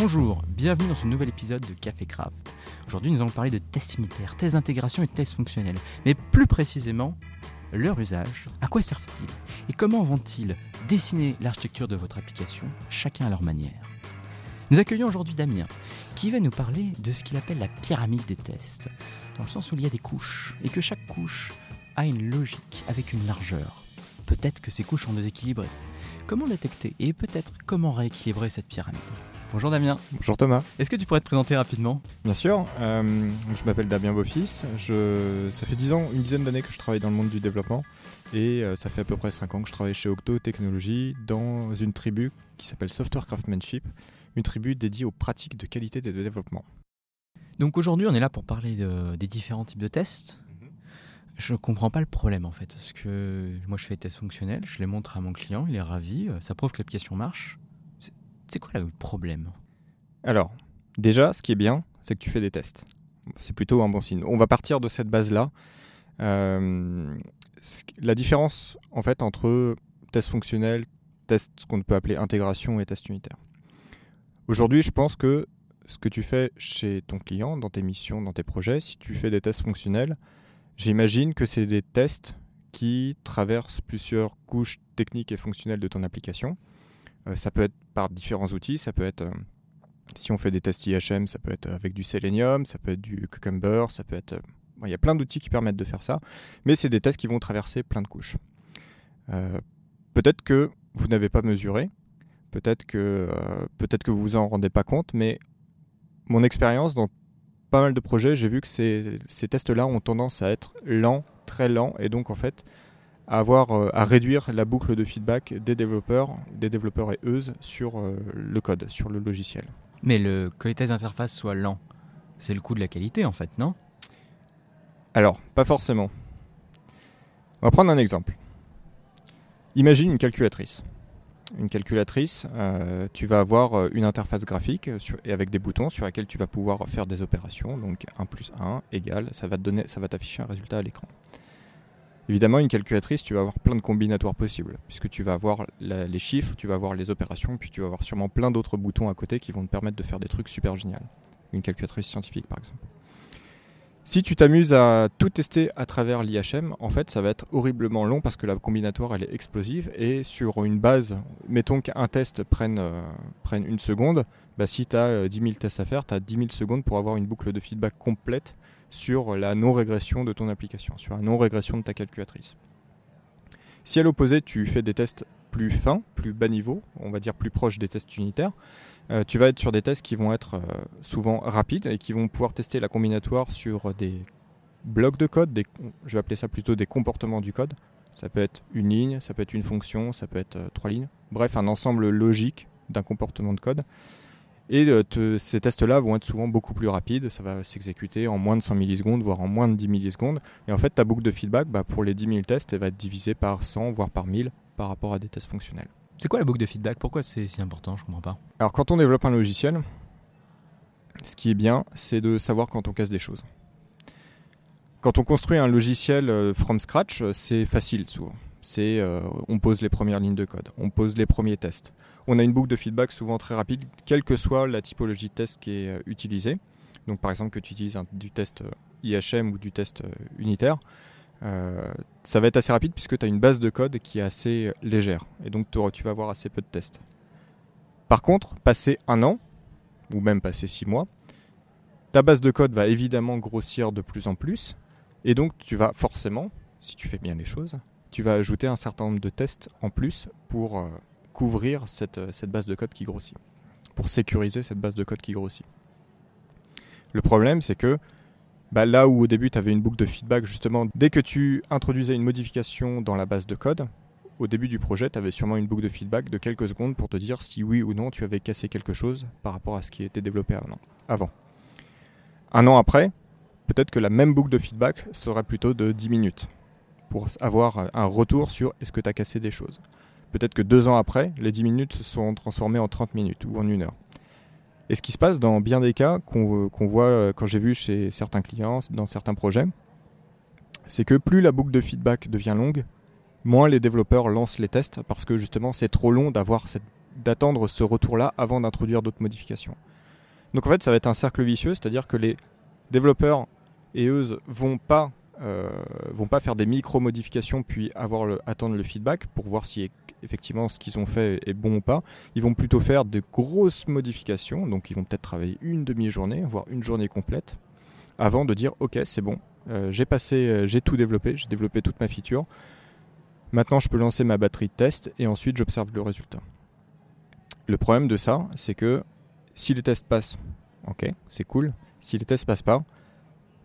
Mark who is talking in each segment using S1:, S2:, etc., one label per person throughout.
S1: Bonjour, bienvenue dans ce nouvel épisode de Café Craft. Aujourd'hui, nous allons parler de tests unitaires, tests d'intégration et tests fonctionnels. Mais plus précisément, leur usage, à quoi servent-ils et comment vont-ils dessiner l'architecture de votre application, chacun à leur manière. Nous accueillons aujourd'hui Damien, qui va nous parler de ce qu'il appelle la pyramide des tests, dans le sens où il y a des couches, et que chaque couche a une logique avec une largeur. Peut-être que ces couches sont déséquilibrées. Comment détecter et peut-être comment rééquilibrer cette pyramide? Bonjour Damien.
S2: Bonjour Thomas.
S1: Est-ce que tu pourrais te présenter rapidement?
S2: Bien sûr. Euh, je m'appelle Damien Beaufils. Je, ça fait 10 ans, une dizaine d'années que je travaille dans le monde du développement. Et euh, ça fait à peu près 5 ans que je travaille chez Octo Technologies dans une tribu qui s'appelle Software Craftsmanship, une tribu dédiée aux pratiques de qualité et de développement.
S1: Donc aujourd'hui, on est là pour parler des différents types de tests. Je ne comprends pas le problème en fait, parce que moi je fais des tests fonctionnels, je les montre à mon client, il est ravi, euh, ça prouve que l'application marche. C'est quoi le problème?
S2: Alors, déjà, ce qui est bien, c'est que tu fais des tests. C'est plutôt un bon signe. On va partir de cette base-là. Euh, la différence, en fait, entre test fonctionnel, test, ce qu'on peut appeler intégration et test unitaire. Aujourd'hui, je pense que ce que tu fais chez ton client, dans tes missions, dans tes projets, si tu fais des tests fonctionnels, j'imagine que c'est des tests qui traversent plusieurs couches techniques et fonctionnelles de ton application. Euh, ça peut être par différents outils, ça peut être, euh, si on fait des tests IHM, ça peut être avec du Selenium, ça peut être du Cucumber, ça peut être... Euh, il y a plein d'outils qui permettent de faire ça, mais c'est des tests qui vont traverser plein de couches. peut-être que vous n'avez pas mesuré, peut-être que, peut-être que vous vous en rendez pas compte, mais mon expérience dans pas mal de projets, j'ai vu que ces, ces tests-là ont tendance à être lents, très lents, et donc en fait, à, avoir, euh, à réduire la boucle de feedback des développeurs, des développeurs et eux sur euh, le code, sur le logiciel.
S1: Mais le, que les tests d'interface soient lents, c'est le coût de la qualité en fait, non?
S2: Alors, pas forcément. On va prendre un exemple. Imagine une calculatrice. Une calculatrice, euh, tu vas avoir une interface graphique et avec des boutons sur lesquels tu vas pouvoir faire des opérations. Donc 1 plus 1 égale, ça va t'afficher un résultat à l'écran. Évidemment, une calculatrice, tu vas avoir plein de combinatoires possibles, puisque tu vas avoir les chiffres, tu vas avoir les opérations, puis tu vas avoir sûrement plein d'autres boutons à côté qui vont te permettre de faire des trucs super géniaux. Une calculatrice scientifique, par exemple. Si tu t'amuses à tout tester à travers l'IHM, en fait, ça va être horriblement long parce que la combinatoire, elle est explosive. Et sur une base, mettons qu'un test prenne, euh, une seconde, bah, si tu as 10 000 tests à faire, tu as 10 000 secondes pour avoir une boucle de feedback complète sur la non-régression de ton application, sur la non-régression de ta calculatrice. Si à l'opposé, tu fais des tests plus fins, plus bas niveau, on va dire plus proches des tests unitaires, euh, tu vas être sur des tests qui vont être euh, souvent rapides et qui vont pouvoir tester la combinatoire sur des blocs de code, je vais appeler ça plutôt des comportements du code. Ça peut être une ligne, ça peut être une fonction, ça peut être euh, trois lignes. Bref, un ensemble logique d'un comportement de code. Et ces tests-là vont être souvent beaucoup plus rapides, ça va s'exécuter en moins de 100 millisecondes, voire en moins de 10 millisecondes. Et en fait, ta boucle de feedback, bah, pour les 10 000 tests, elle va être divisée par 100, voire par 1000 par rapport à des tests fonctionnels.
S1: C'est quoi la boucle de feedback? Pourquoi c'est si important? Je comprends pas.
S2: Alors, quand on développe un logiciel, ce qui est bien, c'est de savoir quand on casse des choses. Quand on construit un logiciel euh, from scratch, c'est facile souvent c'est euh, on pose les premières lignes de code, on pose les premiers tests. On a une boucle de feedback souvent très rapide, quelle que soit la typologie de test qui est euh, utilisée. Donc par exemple que tu utilises du test euh, IHM ou du test unitaire, ça va être assez rapide puisque tu as une base de code qui est assez légère et donc tu vas avoir assez peu de tests. Par contre, passer un an, ou même passer six mois, ta base de code va évidemment grossir de plus en plus et donc tu vas forcément, si tu fais bien les choses, tu vas ajouter un certain nombre de tests en plus pour euh, couvrir cette, euh, cette, base de code qui grossit, pour sécuriser cette base de code qui grossit. Le problème, c'est que bah, là où au début tu avais une boucle de feedback, justement, dès que tu introduisais une modification dans la base de code, au début du projet, tu avais sûrement une boucle de feedback de quelques secondes pour te dire si oui ou non tu avais cassé quelque chose par rapport à ce qui était développé avant. Un an après, peut-être que la même boucle de feedback serait plutôt de 10 minutes pour avoir un retour sur est-ce que tu as cassé des choses. Peut-être que deux ans après, les 10 minutes se sont transformées en 30 minutes ou en une heure. Et ce qui se passe dans bien des cas qu'on voit euh, quand j'ai vu chez certains clients, dans certains projets, c'est que plus la boucle de feedback devient longue, moins les développeurs lancent les tests parce que justement c'est trop long d'attendre ce retour-là avant d'introduire d'autres modifications. Donc en fait, ça va être un cercle vicieux, c'est-à-dire que les développeurs et eux vont pas euh, vont pas faire des micro-modifications puis avoir attendre le feedback pour voir si effectivement ce qu'ils ont fait est bon ou pas. Ils vont plutôt faire de grosses modifications, donc ils vont peut-être travailler une demi-journée, voire une journée complète, avant de dire ok c'est bon, euh, j'ai passé, euh, j'ai tout développé, j'ai développé toute ma feature. Maintenant je peux lancer ma batterie de test et ensuite j'observe le résultat. Le problème de ça, c'est que si les tests passent, ok, c'est cool. Si les tests passent pas,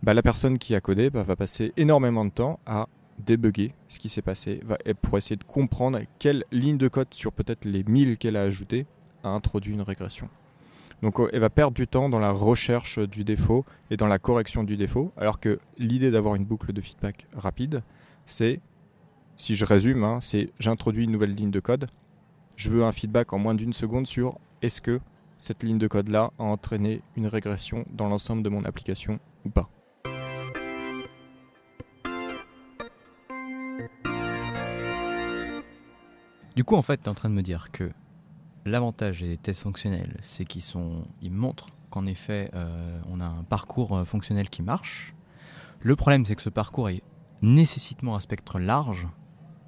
S2: bah, la personne qui a codé bah, va passer énormément de temps à débugger ce qui s'est passé pour essayer de comprendre quelle ligne de code sur peut-être les 1000 qu'elle a ajoutées a introduit une régression. Donc elle va perdre du temps dans la recherche du défaut et dans la correction du défaut, alors que l'idée d'avoir une boucle de feedback rapide, c'est, si je résume, hein, c'est j'introduis une nouvelle ligne de code, je veux un feedback en moins d'une seconde sur est-ce que cette ligne de code-là a entraîné une régression dans l'ensemble de mon application ou pas.
S1: Du coup, en fait, tu es en train de me dire que l'avantage des tests fonctionnels, c'est qu'ils sont, ils montrent qu'en effet, euh, on a un parcours euh, fonctionnel qui marche. Le problème, c'est que ce parcours est nécessitement un spectre large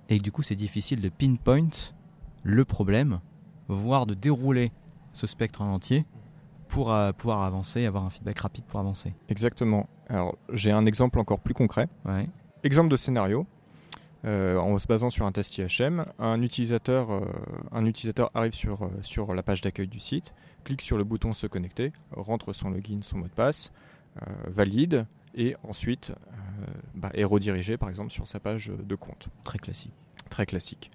S1: et que du coup, c'est difficile de pinpoint le problème, voire de dérouler ce spectre en entier pour euh, pouvoir avancer, avoir un feedback rapide pour avancer.
S2: Exactement. Alors, j'ai un exemple encore plus concret.
S1: Ouais.
S2: Exemple de scénario. Euh, en se basant sur un test IHM, un utilisateur, euh, un utilisateur arrive sur, euh, sur la page d'accueil du site, clique sur le bouton se connecter, rentre son login, son mot de passe, valide et ensuite bah, est redirigé par exemple sur sa page de compte.
S1: Très classique.
S2: Très classique.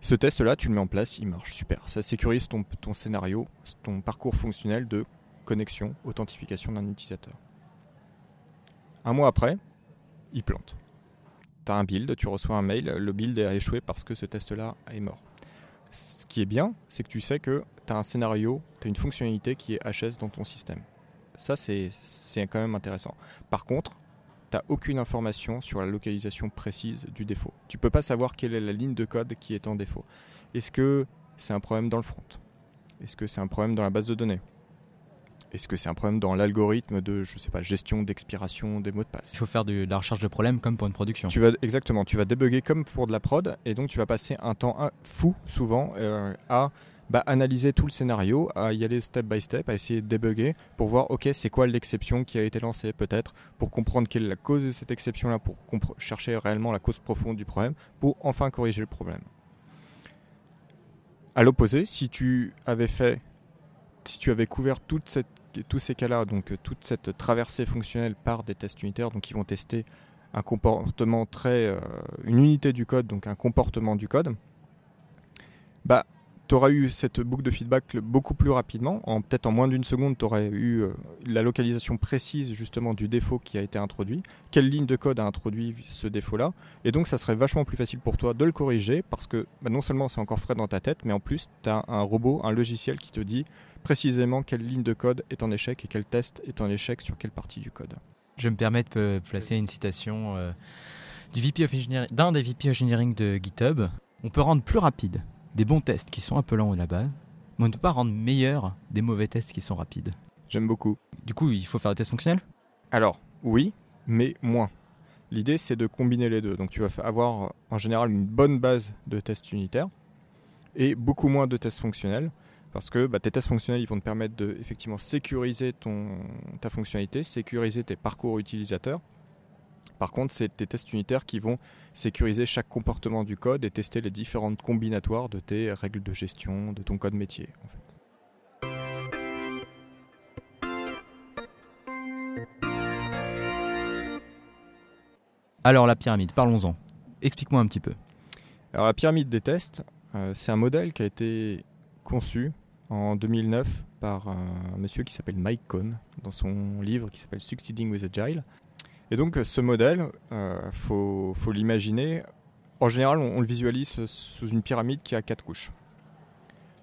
S2: Ce test-là, tu le mets en place, il marche super. Ça sécurise ton, ton scénario, ton parcours fonctionnel de connexion, authentification d'un utilisateur. Un mois après, il plante tu as un build, tu reçois un mail, le build a échoué parce que ce test-là est mort. Ce qui est bien, c'est que tu sais que tu as un scénario, tu as une fonctionnalité qui est HS dans ton système. Ça, c'est quand même intéressant. Par contre, tu aucune information sur la localisation précise du défaut. Tu peux pas savoir quelle est la ligne de code qui est en défaut. Est-ce que c'est un problème dans le front? Est-ce que c'est un problème dans la base de données? Est-ce que c'est un problème dans l'algorithme de, je sais pas, gestion d'expiration des mots de passe
S1: Il faut faire de, la recherche de problèmes comme pour une production.
S2: Tu vas exactement, tu vas débugger comme pour de la prod, et donc tu vas passer un temps fou souvent euh, à bah, analyser tout le scénario, à y aller step by step, à essayer de débugger pour voir, ok, c'est quoi l'exception qui a été lancée peut-être, pour comprendre quelle est la cause de cette exception-là, pour chercher réellement la cause profonde du problème, pour enfin corriger le problème. À l'opposé, si tu avais fait, si tu avais couvert toute cette tous ces cas-là, donc euh, toute cette traversée fonctionnelle par des tests unitaires, donc ils vont tester un comportement très, euh, une unité du code, donc un comportement du code, bah, tu auras eu cette boucle de feedback beaucoup plus rapidement. En, peut-être en moins d'une seconde, tu aurais eu euh, la localisation précise justement du défaut qui a été introduit, quelle ligne de code a introduit ce défaut-là? Et donc, ça serait vachement plus facile pour toi de le corriger parce que bah, non seulement c'est encore frais dans ta tête, mais en plus, tu as un robot, un logiciel qui te dit précisément quelle ligne de code est en échec et quel test est en échec sur quelle partie du code.
S1: Je me permets de placer une citation euh, du VP d'un des VP Engineering de GitHub. On peut rendre plus rapide des bons tests qui sont un peu lents à la base, mais on ne peut pas rendre meilleur des mauvais tests qui sont rapides.
S2: J'aime beaucoup.
S1: Du coup, il faut faire des tests fonctionnels?
S2: Alors, oui, mais moins. L'idée, c'est de combiner les deux. Donc, tu vas avoir en général une bonne base de tests unitaires et beaucoup moins de tests fonctionnels parce que bah, tes tests fonctionnels ils vont te permettre de effectivement sécuriser ton, ta fonctionnalité, sécuriser tes parcours utilisateurs par contre, c'est tes tests unitaires qui vont sécuriser chaque comportement du code et tester les différentes combinatoires de tes règles de gestion, de ton code métier.
S1: Alors la pyramide, parlons-en. Explique-moi un petit peu.
S2: Alors la pyramide des tests, euh, c'est un modèle qui a été conçu en 2009 par un monsieur qui s'appelle Mike Cohn dans son livre qui s'appelle Succeeding with Agile. Et donc ce modèle, il euh, faut, l'imaginer, en général on, le visualise sous une pyramide qui a quatre couches.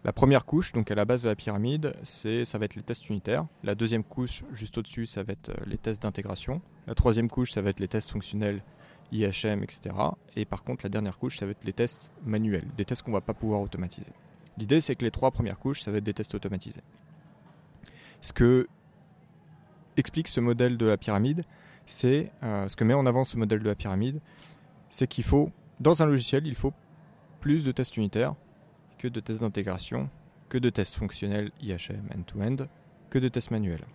S2: La première couche, donc à la base de la pyramide, c'est ça va être les tests unitaires. La deuxième couche, juste au-dessus, ça va être euh, les tests d'intégration. La troisième couche, ça va être les tests fonctionnels, IHM, etc. Et par contre, la dernière couche, ça va être les tests manuels, des tests qu'on ne va pas pouvoir automatiser. L'idée, c'est que les trois premières couches, ça va être des tests automatisés. Ce que explique ce modèle de la pyramide, c'est euh, ce que met en avant ce modèle de la pyramide, c'est qu'il faut, dans un logiciel, il faut plus de tests unitaires que de tests d'intégration, que de tests fonctionnels IHM end-to-end, que de tests manuels.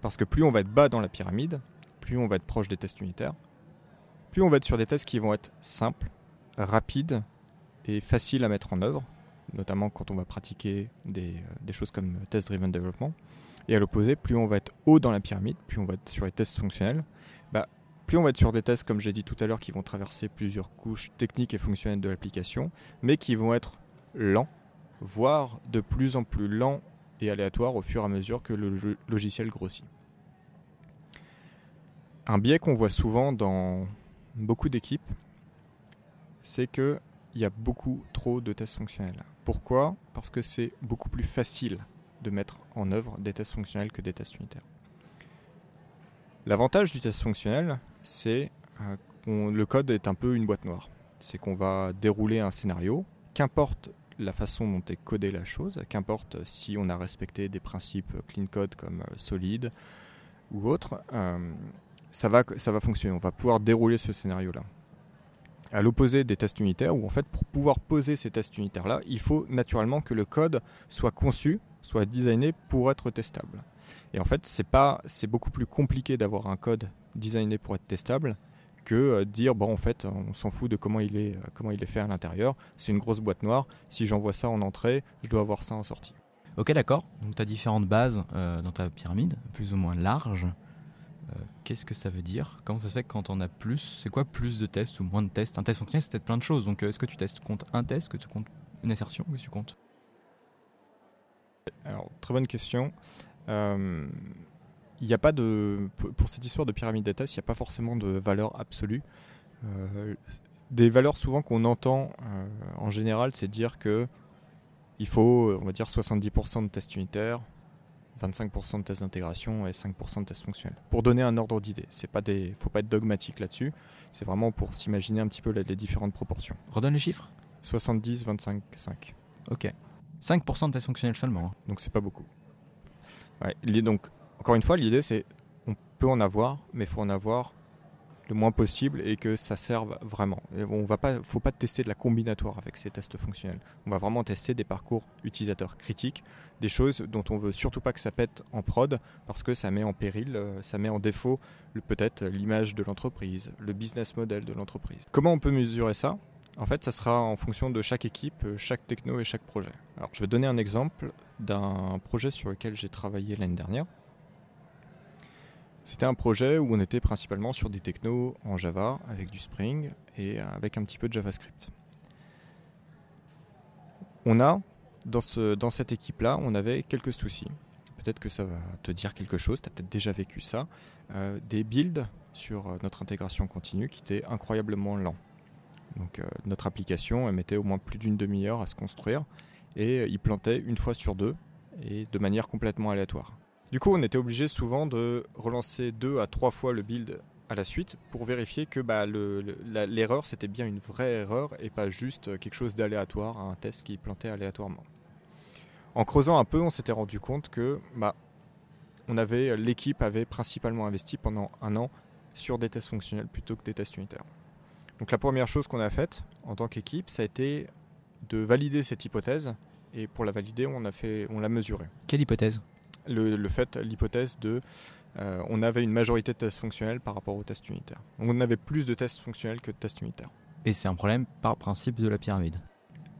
S2: Parce que plus on va être bas dans la pyramide, plus on va être proche des tests unitaires, plus on va être sur des tests qui vont être simples, rapides et faciles à mettre en œuvre, notamment quand on va pratiquer des, euh, des choses comme test-driven development. Et à l'opposé, plus on va être haut dans la pyramide, plus on va être sur les tests fonctionnels, bah, plus on va être sur des tests, comme j'ai dit tout à l'heure, qui vont traverser plusieurs couches techniques et fonctionnelles de l'application, mais qui vont être lents, voire de plus en plus lents et aléatoires au fur et à mesure que le logiciel grossit. Un biais qu'on voit souvent dans beaucoup d'équipes, c'est qu'il y a beaucoup trop de tests fonctionnels. Pourquoi? Parce que c'est beaucoup plus facile de mettre en œuvre des tests fonctionnels que des tests unitaires. L'avantage du test fonctionnel, c'est euh, que le code est un peu une boîte noire. C'est qu'on va dérouler un scénario, qu'importe la façon dont est codée la chose, qu'importe si on a respecté des principes clean code comme euh, solide ou autre, euh, ça, va, ça va fonctionner. On va pouvoir dérouler ce scénario-là. À l'opposé des tests unitaires, où en fait, pour pouvoir poser ces tests unitaires-là, il faut naturellement que le code soit conçu, soit designé pour être testable. Et en fait, c'est pas, c'est beaucoup plus compliqué d'avoir un code designé pour être testable que euh, dire bon en fait on s'en fout de comment il est euh, comment il est fait à l'intérieur c'est une grosse boîte noire si j'envoie ça en entrée je dois avoir ça en sortie.
S1: Ok d'accord. Donc tu as différentes bases euh, dans ta pyramide plus ou moins large qu'est-ce que ça veut dire? Comment ça se fait quand on a plus c'est quoi plus de tests ou moins de tests? Un test fonctionnel c'est peut-être plein de choses. Donc est-ce que tu testes compte un test? Que tu comptes une assertion? Que tu comptes?
S2: Alors très bonne question. N'y a pas de. Pour cette histoire de pyramide des tests, il n'y a pas forcément de valeur absolue. Euh, des valeurs souvent qu'on entend euh, en général, c'est dire que il faut, on va dire, 70% de tests unitaires, 25% de tests d'intégration et 5% de tests fonctionnels. Pour donner un ordre d'idée, c'est pas des, faut pas être dogmatique là-dessus. C'est vraiment pour s'imaginer un petit peu les, différentes proportions.
S1: Redonne les chiffres.
S2: 70, 25, 5.
S1: Ok. 5% de tests fonctionnels seulement. Hein.
S2: Donc c'est pas beaucoup. Ouais, donc encore une fois, l'idée c'est on peut en avoir, mais il faut en avoir le moins possible et que ça serve vraiment. Il on va pas, faut pas tester de la combinatoire avec ces tests fonctionnels. On va vraiment tester des parcours utilisateurs critiques, des choses dont on veut surtout pas que ça pète en prod parce que ça met en péril, euh, ça met en défaut peut-être l'image de l'entreprise, le business model de l'entreprise. Comment on peut mesurer ça? En fait, ça sera en fonction de chaque équipe, euh, chaque techno et chaque projet. Alors, je vais donner un exemple d'un projet sur lequel j'ai travaillé l'année dernière. C'était un projet où on était principalement sur des technos en Java avec du Spring et avec un petit peu de JavaScript. On a, dans, ce, dans cette équipe-là, on avait quelques soucis. Peut-être que ça va te dire quelque chose, tu as peut-être déjà vécu ça. Euh, des builds sur euh, notre intégration continue qui étaient incroyablement lents. Donc euh, notre application elle mettait au moins plus d'une demi-heure à se construire et il plantait une fois sur deux et de manière complètement aléatoire. Du coup, on était obligé souvent de relancer deux à trois fois le build à la suite pour vérifier que bah, l'erreur c'était bien une vraie erreur et pas juste quelque chose d'aléatoire, un test qui plantait aléatoirement. En creusant un peu, on s'était rendu compte que bah, l'équipe avait principalement investi pendant un an sur des tests fonctionnels plutôt que des tests unitaires. Donc la première chose qu'on a faite en tant qu'équipe, ça a été de valider cette hypothèse et pour la valider, on l'a mesurée.
S1: Quelle hypothèse?
S2: Le, fait, l'hypothèse de euh, on avait une majorité de tests fonctionnels par rapport aux tests unitaires. Donc on avait plus de tests fonctionnels que de tests unitaires.
S1: Et c'est un problème par principe de la pyramide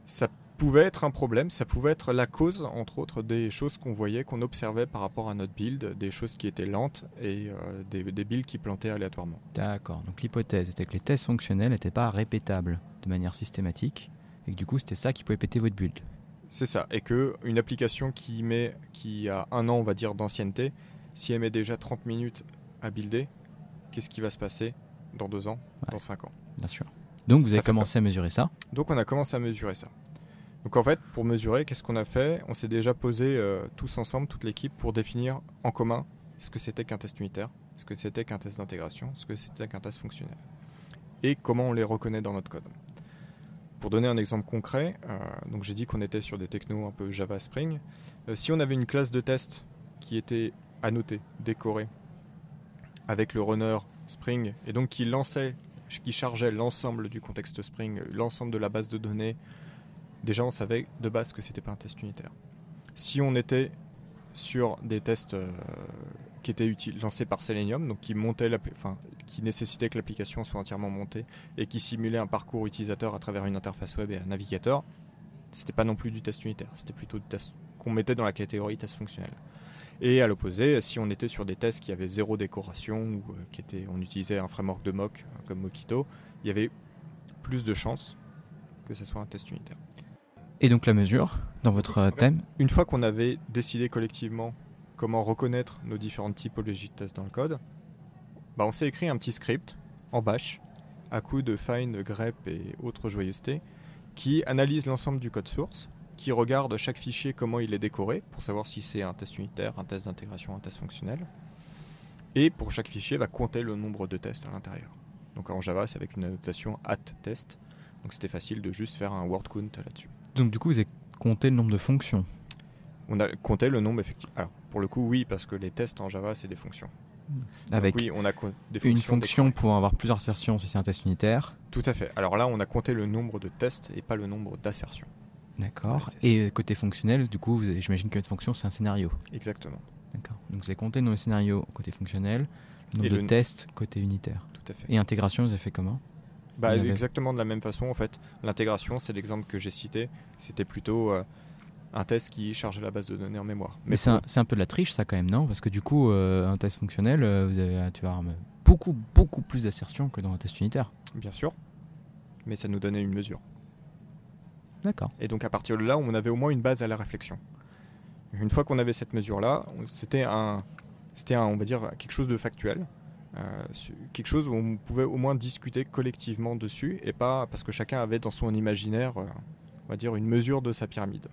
S2: Ça pouvait être un problème, ça pouvait être la cause, entre autres, des choses qu'on voyait, qu'on observait par rapport à notre build, des choses qui étaient lentes et euh, des, des, builds qui plantaient aléatoirement.
S1: D'accord, donc l'hypothèse était que les tests fonctionnels n'étaient pas répétables de manière systématique et que du coup c'était ça qui pouvait péter votre build.
S2: C'est ça. Et que une application qui met, qui a un an, on va dire, d'ancienneté, si elle met déjà 30 minutes à builder, qu'est-ce qui va se passer dans deux ans, dans cinq ans?
S1: Bien sûr. Donc vous avez commencé à mesurer ça?
S2: Donc on a commencé à mesurer ça. Donc en fait, pour mesurer, qu'est-ce qu'on a fait? On s'est déjà posé euh, tous ensemble, toute l'équipe, pour définir en commun ce que c'était qu'un test unitaire, ce que c'était qu'un test d'intégration, ce que c'était qu'un test fonctionnel. Et comment on les reconnaît dans notre code. Pour donner un exemple concret, euh, donc j'ai dit qu'on était sur des technos un peu Java Spring. Euh, si on avait une classe de test qui était annoté, décoré, avec le runner Spring, et donc qui lançait, qui chargeait l'ensemble du contexte Spring, l'ensemble de la base de données, déjà on savait de base que c'était pas un test unitaire. Si on était sur des tests euh, qui étaient lancés par Selenium, donc qui montaient, enfin, qui nécessitaient que l'application soit entièrement montée et qui simulaient un parcours utilisateur à travers une interface web et un navigateur, c'était pas non plus du test unitaire, c'était plutôt du test qu'on mettait dans la catégorie test fonctionnel. Et à l'opposé, si on était sur des tests qui avaient zéro décoration ou euh, qui était, on utilisait un framework de mock euh, comme Mockito, il y avait plus de chances que ce soit un test unitaire.
S1: Et donc la mesure dans votre thème?
S2: Une fois qu'on avait décidé collectivement comment reconnaître nos différentes typologies de tests dans le code, bah on s'est écrit un petit script en bash à coup de find, grep et autres joyeusetés qui analyse l'ensemble du code source, qui regarde chaque fichier comment il est décoré pour savoir si c'est un test unitaire, un test d'intégration, un test fonctionnel, et pour chaque fichier va compter le nombre de tests à l'intérieur. Donc en Java, c'est avec une annotation at test, donc c'était facile de juste faire un word count là-dessus.
S1: Donc du coup, vous avez compté le nombre de fonctions
S2: On a compté le nombre effectivement. Alors pour le coup, oui, parce que les tests en Java, c'est des fonctions.
S1: Avec
S2: oui, on a des
S1: une fonction pouvant avoir plusieurs assertions si c'est un test unitaire.
S2: Tout à fait. Alors là, on a compté le nombre de tests et pas le nombre d'assertions.
S1: D'accord. Et côté fonctionnel, du coup, j'imagine votre fonction, c'est un scénario.
S2: Exactement.
S1: D'accord. Donc vous avez compté nos scénarios côté fonctionnel, le nombre de tests côté unitaire.
S2: Tout à fait.
S1: Et intégration, vous avez fait comment?
S2: Bah, Exactement de la même façon, en fait. L'intégration, c'est l'exemple que j'ai cité. C'était plutôt euh, un test qui chargeait la base de données en mémoire.
S1: Mais, c'est un, peu de la triche, ça, quand même, non? Parce que du coup, euh, un test fonctionnel, euh, vous avez, tu avoir beaucoup, beaucoup plus d'assertions que dans un test unitaire.
S2: Bien sûr. Mais ça nous donnait une mesure.
S1: D'accord.
S2: Et donc à partir de là, on avait au moins une base à la réflexion. Une fois qu'on avait cette mesure-là, c'était un, c'était on va dire quelque chose de factuel, euh, quelque chose où on pouvait au moins discuter collectivement dessus et pas parce que chacun avait dans son imaginaire, euh, on va dire une mesure de sa pyramide.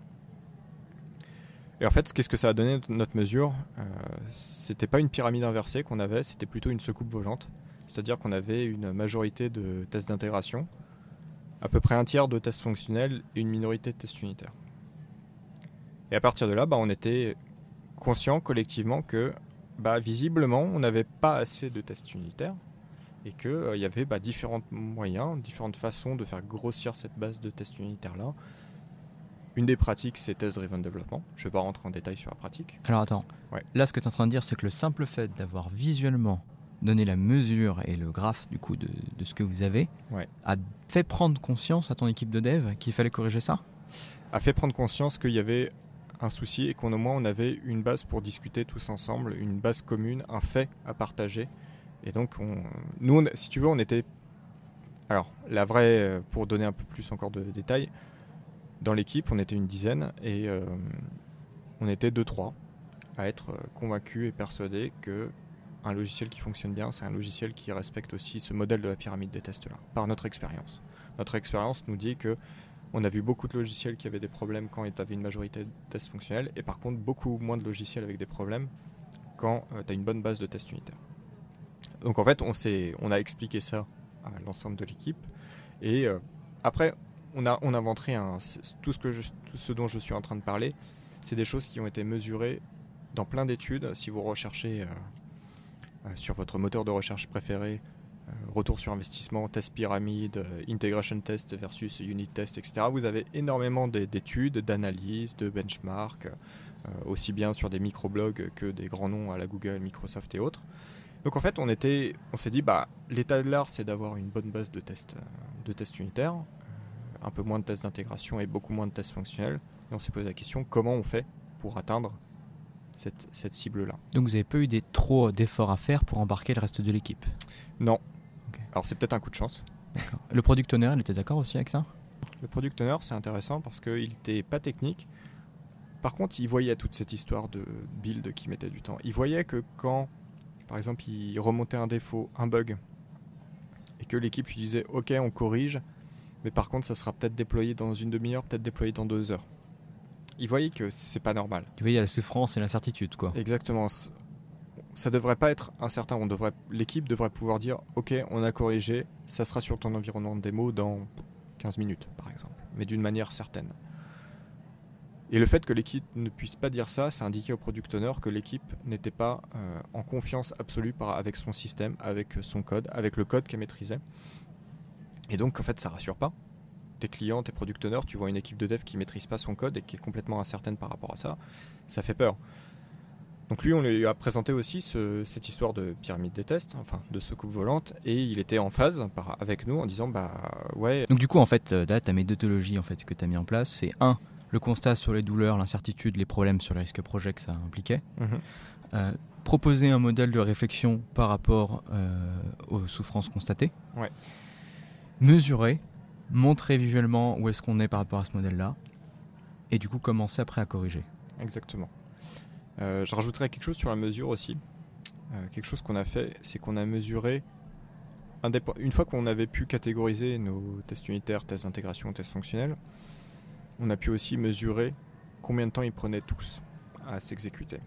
S2: Et en fait, qu'est-ce que ça a donné notre mesure? Euh, C'était pas une pyramide inversée qu'on avait, c'était plutôt une secoupe volante. C'est-à-dire qu'on avait une majorité de tests d'intégration, à peu près un tiers de tests fonctionnels et une minorité de tests unitaires. Et à partir de là, bah, on était conscient collectivement que bah, visiblement, on n'avait pas assez de tests unitaires et qu'il euh, y avait bah, différents moyens, différentes façons de faire grossir cette base de tests unitaires-là. Une des pratiques, c'est Test Driven Development. Je ne vais pas rentrer en détail sur la pratique.
S1: Alors attends, là ce que tu es en train de dire, c'est que le simple fait d'avoir visuellement donné la mesure et le graphe du coup de, ce que vous avez a fait prendre conscience à ton équipe de dev qu'il fallait corriger ça?
S2: A fait prendre conscience qu'il y avait un souci et qu'au moins on avait une base pour discuter tous ensemble, une base commune, un fait à partager. Et donc, on, nous, si tu veux, on était. Alors, la vraie, euh, pour donner un peu plus encore de détails, dans l'équipe, on était une dizaine et euh, on était deux, trois à être euh, convaincus et persuadés que un logiciel qui fonctionne bien, c'est un logiciel qui respecte aussi ce modèle de la pyramide des tests là, par notre expérience. Notre expérience nous dit que on a vu beaucoup de logiciels qui avaient des problèmes quand il y avait une majorité de tests fonctionnels, et par contre beaucoup moins de logiciels avec des problèmes quand euh, tu as une bonne base de tests unitaires. Donc en fait, on, on a expliqué ça à l'ensemble de l'équipe, et après, on a, on inventé un, tout, ce dont je suis en train de parler, c'est des choses qui ont été mesurées dans plein d'études. Si vous recherchez euh, sur votre moteur de recherche préféré euh, retour sur investissement, test pyramide, euh, integration test versus unit test, etc. Vous avez énormément d'études, d'analyses, de benchmarks, euh, aussi bien sur des microblogs que des grands noms à la Google, Microsoft et autres. Donc en fait, on on s'est dit, bah, l'état de l'art, c'est d'avoir une bonne base de tests, de tests unitaires, un peu moins de tests d'intégration et beaucoup moins de tests fonctionnels. Et on s'est posé la question, comment on fait pour atteindre cette, cette cible-là?
S1: Donc vous n'avez pas eu des, trop d'efforts à faire pour embarquer le reste de l'équipe?
S2: Non, alors c'est peut-être un coup de chance.
S1: Le product owner, il était d'accord aussi avec ça?
S2: Le product owner, c'est intéressant parce qu'il n'était pas technique. Par contre, il voyait toute cette histoire de build qui mettait du temps. Il voyait que quand, par exemple, il remontait un défaut, un bug, et que l'équipe lui disait OK, on corrige, mais par contre, ça sera peut-être déployé dans une demi-heure, peut-être déployé dans deux heures. Il voyait que c'est pas normal.
S1: Il voyait la souffrance et l'incertitude, quoi.
S2: Exactement ça devrait pas être incertain. On devrait, l'équipe devrait pouvoir dire, ok, on a corrigé, ça sera sur ton environnement de démo dans 15 minutes, par exemple, mais d'une manière certaine. Et le fait que l'équipe ne puisse pas dire ça, ça indiquait au product owner que l'équipe n'était pas euh, en confiance absolue par, avec son système, avec son code, avec le code qu'elle maîtrisait. Et donc, en fait, ça rassure pas. Tes clients, tes product owners, tu vois une équipe de dev qui maîtrise pas son code et qui est complètement incertaine par rapport à ça, ça fait peur. Donc lui, on lui a présenté aussi cette histoire de pyramide des tests, enfin de soucoupe volante, et il était en phase avec nous en disant bah ouais.
S1: Donc du coup, en fait, euh, là, ta méthodologie en fait que tu as mis en place, c'est un le constat sur les douleurs, l'incertitude, les problèmes sur les risques projets que ça impliquait. Mhm. Euh, proposer un modèle de réflexion par rapport euh, aux souffrances constatées. Mesurer, montrer visuellement où est-ce qu'on est par rapport à ce modèle-là. Et du coup, commencer après à corriger.
S2: Exactement. Euh, je rajouterais quelque chose sur la mesure aussi. quelque chose qu'on a fait, c'est qu'on a mesuré une fois qu'on avait pu catégoriser nos tests unitaires, tests d'intégration, tests fonctionnels, on a pu aussi mesurer combien de temps ils prenaient tous à s'exécuter.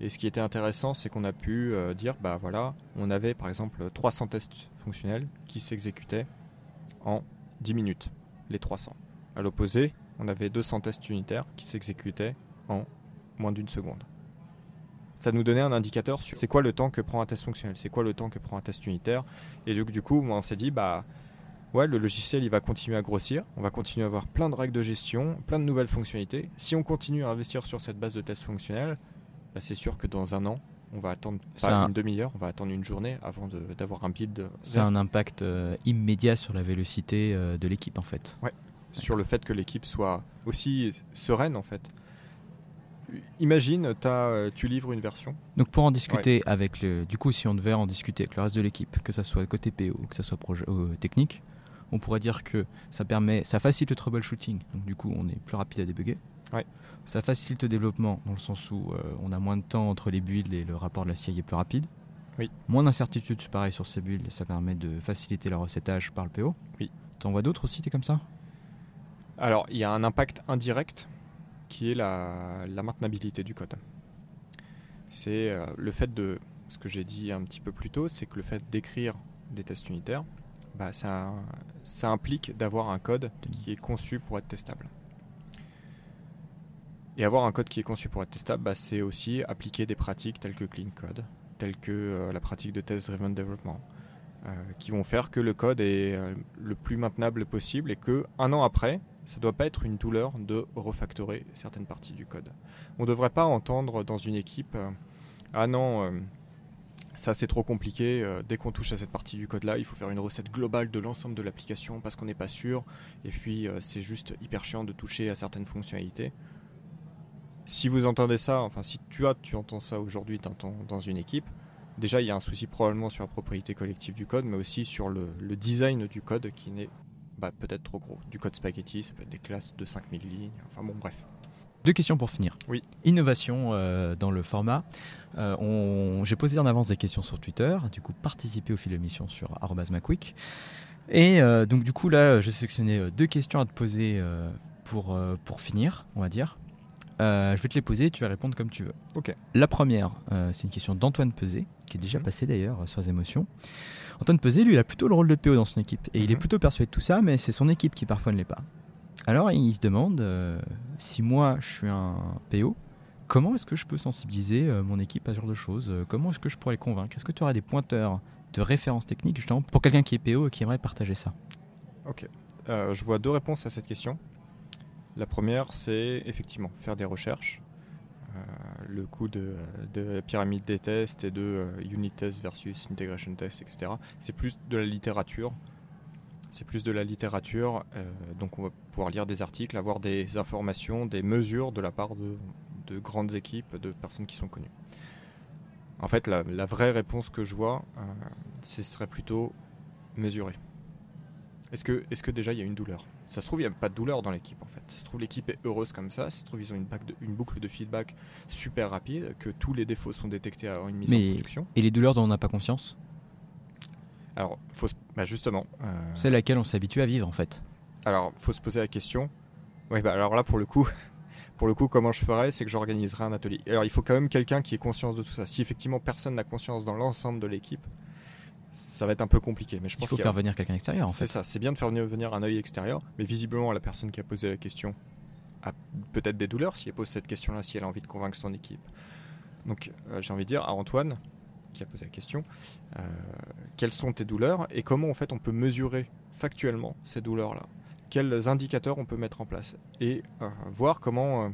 S2: Et ce qui était intéressant, c'est qu'on a pu euh, dire, bah voilà, on avait par exemple 300 tests fonctionnels qui s'exécutaient en 10 minutes, les 300. À l'opposé, on avait 200 tests unitaires qui s'exécutaient en moins d'une seconde. Ça nous donnait un indicateur sur c'est quoi le temps que prend un test fonctionnel, c'est quoi le temps que prend un test unitaire. Et donc, du coup, on s'est dit, bah ouais, le logiciel il va continuer à grossir, on va continuer à avoir plein de règles de gestion, plein de nouvelles fonctionnalités. Si on continue à investir sur cette base de tests fonctionnels, bah, c'est sûr que dans un an, on va attendre pas une demi-heure, on va attendre une journée avant d'avoir un build.
S1: C'est un impact euh, immédiat sur la vélocité euh, de l'équipe en fait.
S2: Ouais, sur le fait que l'équipe soit aussi sereine en fait. Imagine, as, euh, tu livres une version.
S1: Donc pour en discuter avec le, du coup, si on devait en discuter avec le reste de l'équipe, que ce soit côté PO, que ce soit projet, technique, on pourrait dire que ça permet, ça facilite le troubleshooting. Donc du coup, on est plus rapide à débugger. Ça facilite le développement dans le sens où euh, on a moins de temps entre les builds et le rapport de la CI est plus rapide.
S2: Oui.
S1: Moins d'incertitude, pareil sur ces builds, ça permet de faciliter le recettage par le PO.
S2: Oui.
S1: T'en vois d'autres aussi, t'es comme ça?
S2: Alors, il y a un impact indirect qui est la, maintenabilité du code. C'est euh, le fait de, ce que j'ai dit un petit peu plus tôt, c'est que le fait d'écrire des tests unitaires, bah, ça, ça implique d'avoir un code qui est conçu pour être testable. Et avoir un code qui est conçu pour être testable, bah, c'est aussi appliquer des pratiques telles que Clean Code, telles que euh, la pratique de Test Driven Development, euh, qui vont faire que le code est euh, le plus maintenable possible et que un an après, ça ne doit pas être une douleur de refactorer certaines parties du code. On ne devrait pas entendre dans une équipe Ah non, ça c'est trop compliqué, dès qu'on touche à cette partie du code là, il faut faire une recette globale de l'ensemble de l'application parce qu'on n'est pas sûr, et puis c'est juste hyper chiant de toucher à certaines fonctionnalités. Si vous entendez ça, enfin si tu as, tu entends ça aujourd'hui dans, une équipe, déjà il y a un souci probablement sur la propriété collective du code, mais aussi sur le, design du code qui n'est bah, peut-être trop gros. Du code spaghetti, ça peut être des classes de 5000 lignes, enfin bon bref.
S1: Deux questions pour finir.
S2: Oui.
S1: Innovation euh, dans le format. Euh, J'ai posé en avance des questions sur Twitter, du coup participé au fil de mission sur @macquick. Et euh, donc du coup là, j'ai sélectionné deux questions à te poser pour, pour finir, on va dire. Je vais te les poser, tu vas répondre comme tu veux.
S2: Ok.
S1: La première, c'est une question d'Antoine Pesé, qui est déjà
S2: mhm.
S1: passé d'ailleurs sur les émotions. Antoine Pesé, lui, il a plutôt le rôle de PO dans son équipe. Et il est mhm. plutôt persuadé de tout ça, mais c'est son équipe qui parfois ne l'est pas. Alors il se demande euh, si moi je suis un PO, comment est-ce que je peux sensibiliser euh, mon équipe à ce genre de choses? Euh, Comment est-ce que je pourrais les convaincre? Est-ce que tu aurais des pointeurs de référence technique justement pour quelqu'un qui est PO et qui aimerait partager ça?
S2: Ok. je vois deux réponses à cette question. La première, c'est effectivement faire des recherches. le coût de, de, pyramide des tests et de unit test versus integration test, etc. C'est plus de la littérature c'est plus de la littérature, euh, donc on va pouvoir lire des articles, avoir des informations, des mesures de la part de, grandes équipes, de personnes qui sont connues. En fait, la, vraie réponse que je vois, euh, ce serait plutôt mesurer. Est-ce que, est que déjà il y a une douleur? Ça se trouve, il n'y a pas de douleur dans l'équipe en fait. Ça se trouve, l'équipe est heureuse comme ça. Ça se trouve, ils ont une, une, boucle de feedback super rapide, que tous les défauts sont détectés à une mise en production.
S1: Et les douleurs dont on n'a pas conscience?
S2: Alors, faut bah, justement.
S1: Euh, C'est laquelle on s'habitue à vivre en fait.
S2: Alors, faut se poser la question. Oui, bah alors là, pour le coup, pour le coup, comment je ferais, c'est que j'organiserai un atelier. Alors, il faut quand même quelqu'un qui ait conscience de tout ça. Si effectivement personne n'a conscience dans l'ensemble de l'équipe, ça va être un peu compliqué. Mais je pense
S1: il faut faire venir quelqu'un extérieur.
S2: C'est ça. C'est bien de faire venir un œil extérieur, mais visiblement la personne qui a posé la question a peut-être des douleurs si elle pose cette question-là, si elle a envie de convaincre son équipe. Donc euh, j'ai envie de dire à Antoine, qui a posé la question, euh, quelles sont tes douleurs et comment en fait on peut mesurer factuellement ces douleurs-là? Quels indicateurs on peut mettre en place? Et euh, voir comment,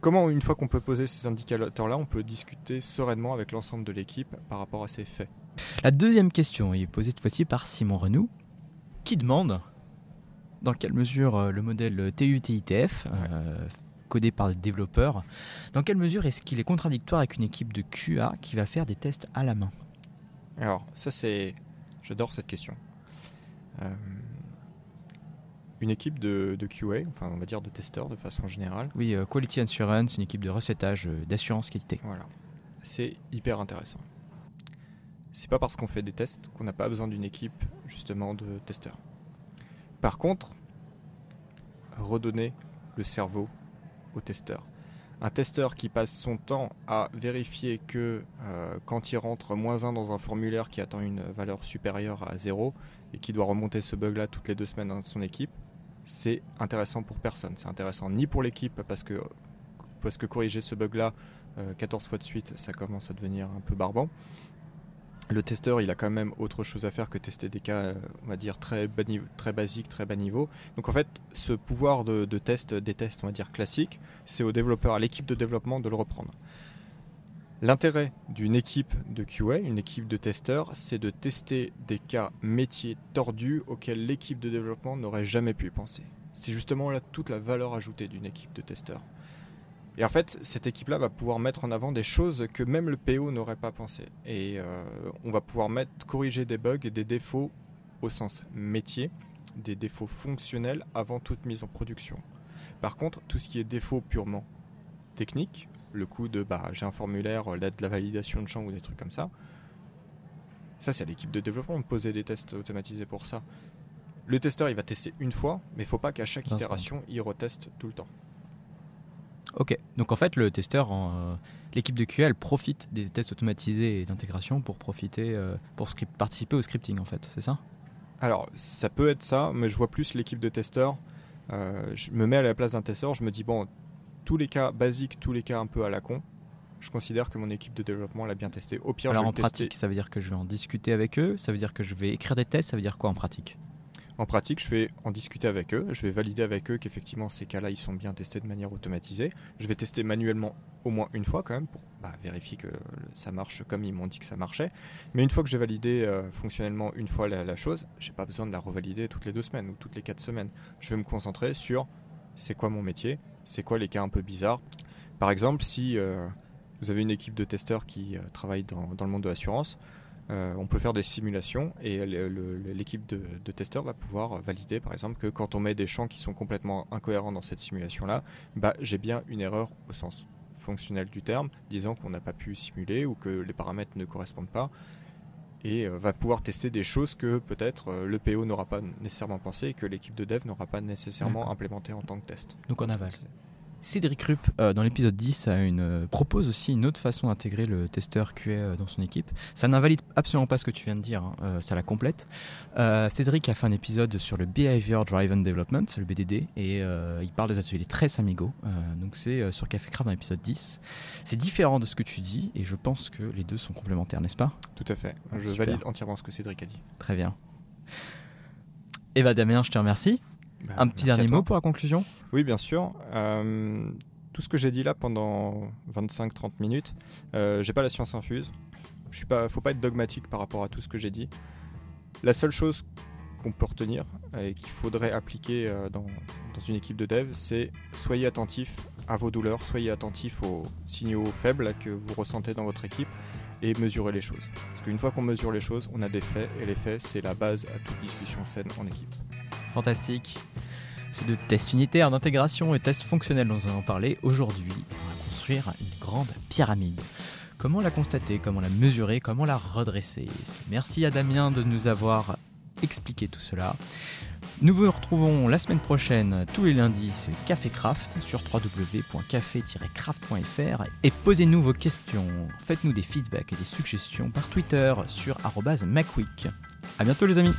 S2: comment, une fois qu'on peut poser ces indicateurs-là, on peut discuter sereinement avec l'ensemble de l'équipe par rapport à ces faits.
S1: La deuxième question est posée cette fois-ci par Simon Renou, qui demande dans quelle mesure le modèle TUTITF, codé par le développeur, dans quelle mesure est-ce qu'il est contradictoire avec une équipe de QA qui va faire des tests à la main?
S2: Alors, ça c'est... J'adore cette question. Euh, une équipe de, QA, enfin on va dire de testeurs de façon générale.
S1: Oui, euh, Quality Assurance, une équipe de recettage, euh, d'assurance qualité.
S2: Voilà. C'est hyper intéressant. C'est pas parce qu'on fait des tests qu'on n'a pas besoin d'une équipe justement de testeurs. Par contre, redonner le cerveau au testeur. Un testeur qui passe son temps à vérifier que euh, quand il rentre moins 1 dans un formulaire qui attend une valeur supérieure à 0 et qui doit remonter ce bug-là toutes les deux semaines dans son équipe, c'est intéressant pour personne. C'est intéressant ni pour l'équipe parce que, parce que corriger ce bug-là 14 euh, fois de suite, ça commence à devenir un peu barbant, le testeur, il a quand même autre chose à faire que tester des cas, euh, on va dire, très, très basiques, très bas niveau. Donc en fait, ce pouvoir de, test, des tests, on va dire, classiques, c'est au développeur, à l'équipe de développement de le reprendre. L'intérêt d'une équipe de QA, une équipe de testeurs, c'est de tester des cas métiers tordus auxquels l'équipe de développement n'aurait jamais pu penser. C'est justement là toute la valeur ajoutée d'une équipe de testeurs. Et en fait, cette équipe-là va pouvoir mettre en avant des choses que même le PO n'aurait pas pensé. Et euh, on va pouvoir mettre, corriger des bugs et des défauts au sens métier, des défauts fonctionnels avant toute mise en production. Par contre, tout ce qui est défaut purement technique, le coup de bah, j'ai un formulaire, euh, de la validation de champ ou des trucs comme ça, ça c'est à l'équipe de développement de poser des tests automatisés pour ça. Le testeur il va tester une fois, mais il ne faut pas qu'à chaque itération il reteste tout le temps.
S1: Ok, donc en fait, le testeur, euh, l'équipe de QA, elle profite des tests automatisés et d'intégration pour profiter, euh, pour participer au scripting, en fait, c'est ça?
S2: Alors, ça peut être ça, mais je vois plus l'équipe de testeurs. Euh, je me mets à la place d'un testeur, je me dis, bon, tous les cas basiques, tous les cas un peu à la con, je considère que mon équipe de développement l'a bien testé. Au pire,
S1: Alors
S2: je
S1: en pratique, ça veut dire que je vais en discuter avec eux, ça veut dire que je vais écrire des tests, ça veut dire quoi en pratique?
S2: En pratique, je vais en discuter avec eux, je vais valider avec eux qu'effectivement ces cas-là, ils sont bien testés de manière automatisée. Je vais tester manuellement au moins une fois quand même pour bah, vérifier que ça marche comme ils m'ont dit que ça marchait. Mais une fois que j'ai validé euh, fonctionnellement une fois la, chose, j'ai pas besoin de la revalider toutes les deux semaines ou toutes les quatre semaines. Je vais me concentrer sur c'est quoi mon métier, c'est quoi les cas un peu bizarres. Par exemple, si euh, vous avez une équipe de testeurs qui euh, travaille dans le monde de l'assurance, euh, on peut faire des simulations et l'équipe de, testeurs va pouvoir valider par exemple que quand on met des champs qui sont complètement incohérents dans cette simulation-là, bah, j'ai bien une erreur au sens fonctionnel du terme, disant qu'on n'a pas pu simuler ou que les paramètres ne correspondent pas et euh, va pouvoir tester des choses que peut-être euh, le PO n'aura pas nécessairement pensé et que l'équipe de dev n'aura pas nécessairement implémenté en tant que test.
S1: Donc on aval. Cédric Rupp, euh, dans l'épisode 10, a une, euh, propose aussi une autre façon d'intégrer le testeur QA euh, dans son équipe. Ça n'invalide absolument pas ce que tu viens de dire, hein, ça la complète. Cédric a fait un épisode sur le Behavior Driven Development, le BDD, et il parle des ateliers très amigo. donc c'est sur Café Craft dans l'épisode 10. C'est différent de ce que tu dis, et je pense que les deux sont complémentaires, n'est-ce pas?
S2: Tout à fait. Je valide entièrement ce que Cédric a dit.
S1: Très bien. Eva Damien, je te remercie. Bah, un petit dernier mot pour la conclusion
S2: Oui, bien sûr. Euh, tout ce que j'ai dit là pendant 25-30 minutes, euh, j'ai pas la science infuse. Je suis pas, faut pas être dogmatique par rapport à tout ce que j'ai dit. La seule chose qu'on peut retenir et qu'il faudrait appliquer euh, dans, dans, une équipe de dev, c'est soyez attentif à vos douleurs, soyez attentif aux signaux faibles que vous ressentez dans votre équipe et mesurez les choses. Parce qu'une fois qu'on mesure les choses, on a des faits et les faits, c'est la base à toute discussion saine en équipe
S1: fantastique. C'est de tests unitaires, d'intégration et tests fonctionnels dont nous allons parler aujourd'hui. On va construire une grande pyramide. Comment la constater, comment la mesurer, comment la redresser? Merci à Damien de nous avoir expliqué tout cela. Nous vous retrouvons la semaine prochaine, tous les lundis, c'est Café Craft sur www.café-craft.fr et posez-nous vos questions. Faites-nous des feedbacks et des suggestions par Twitter sur @macweek. À bientôt les amis.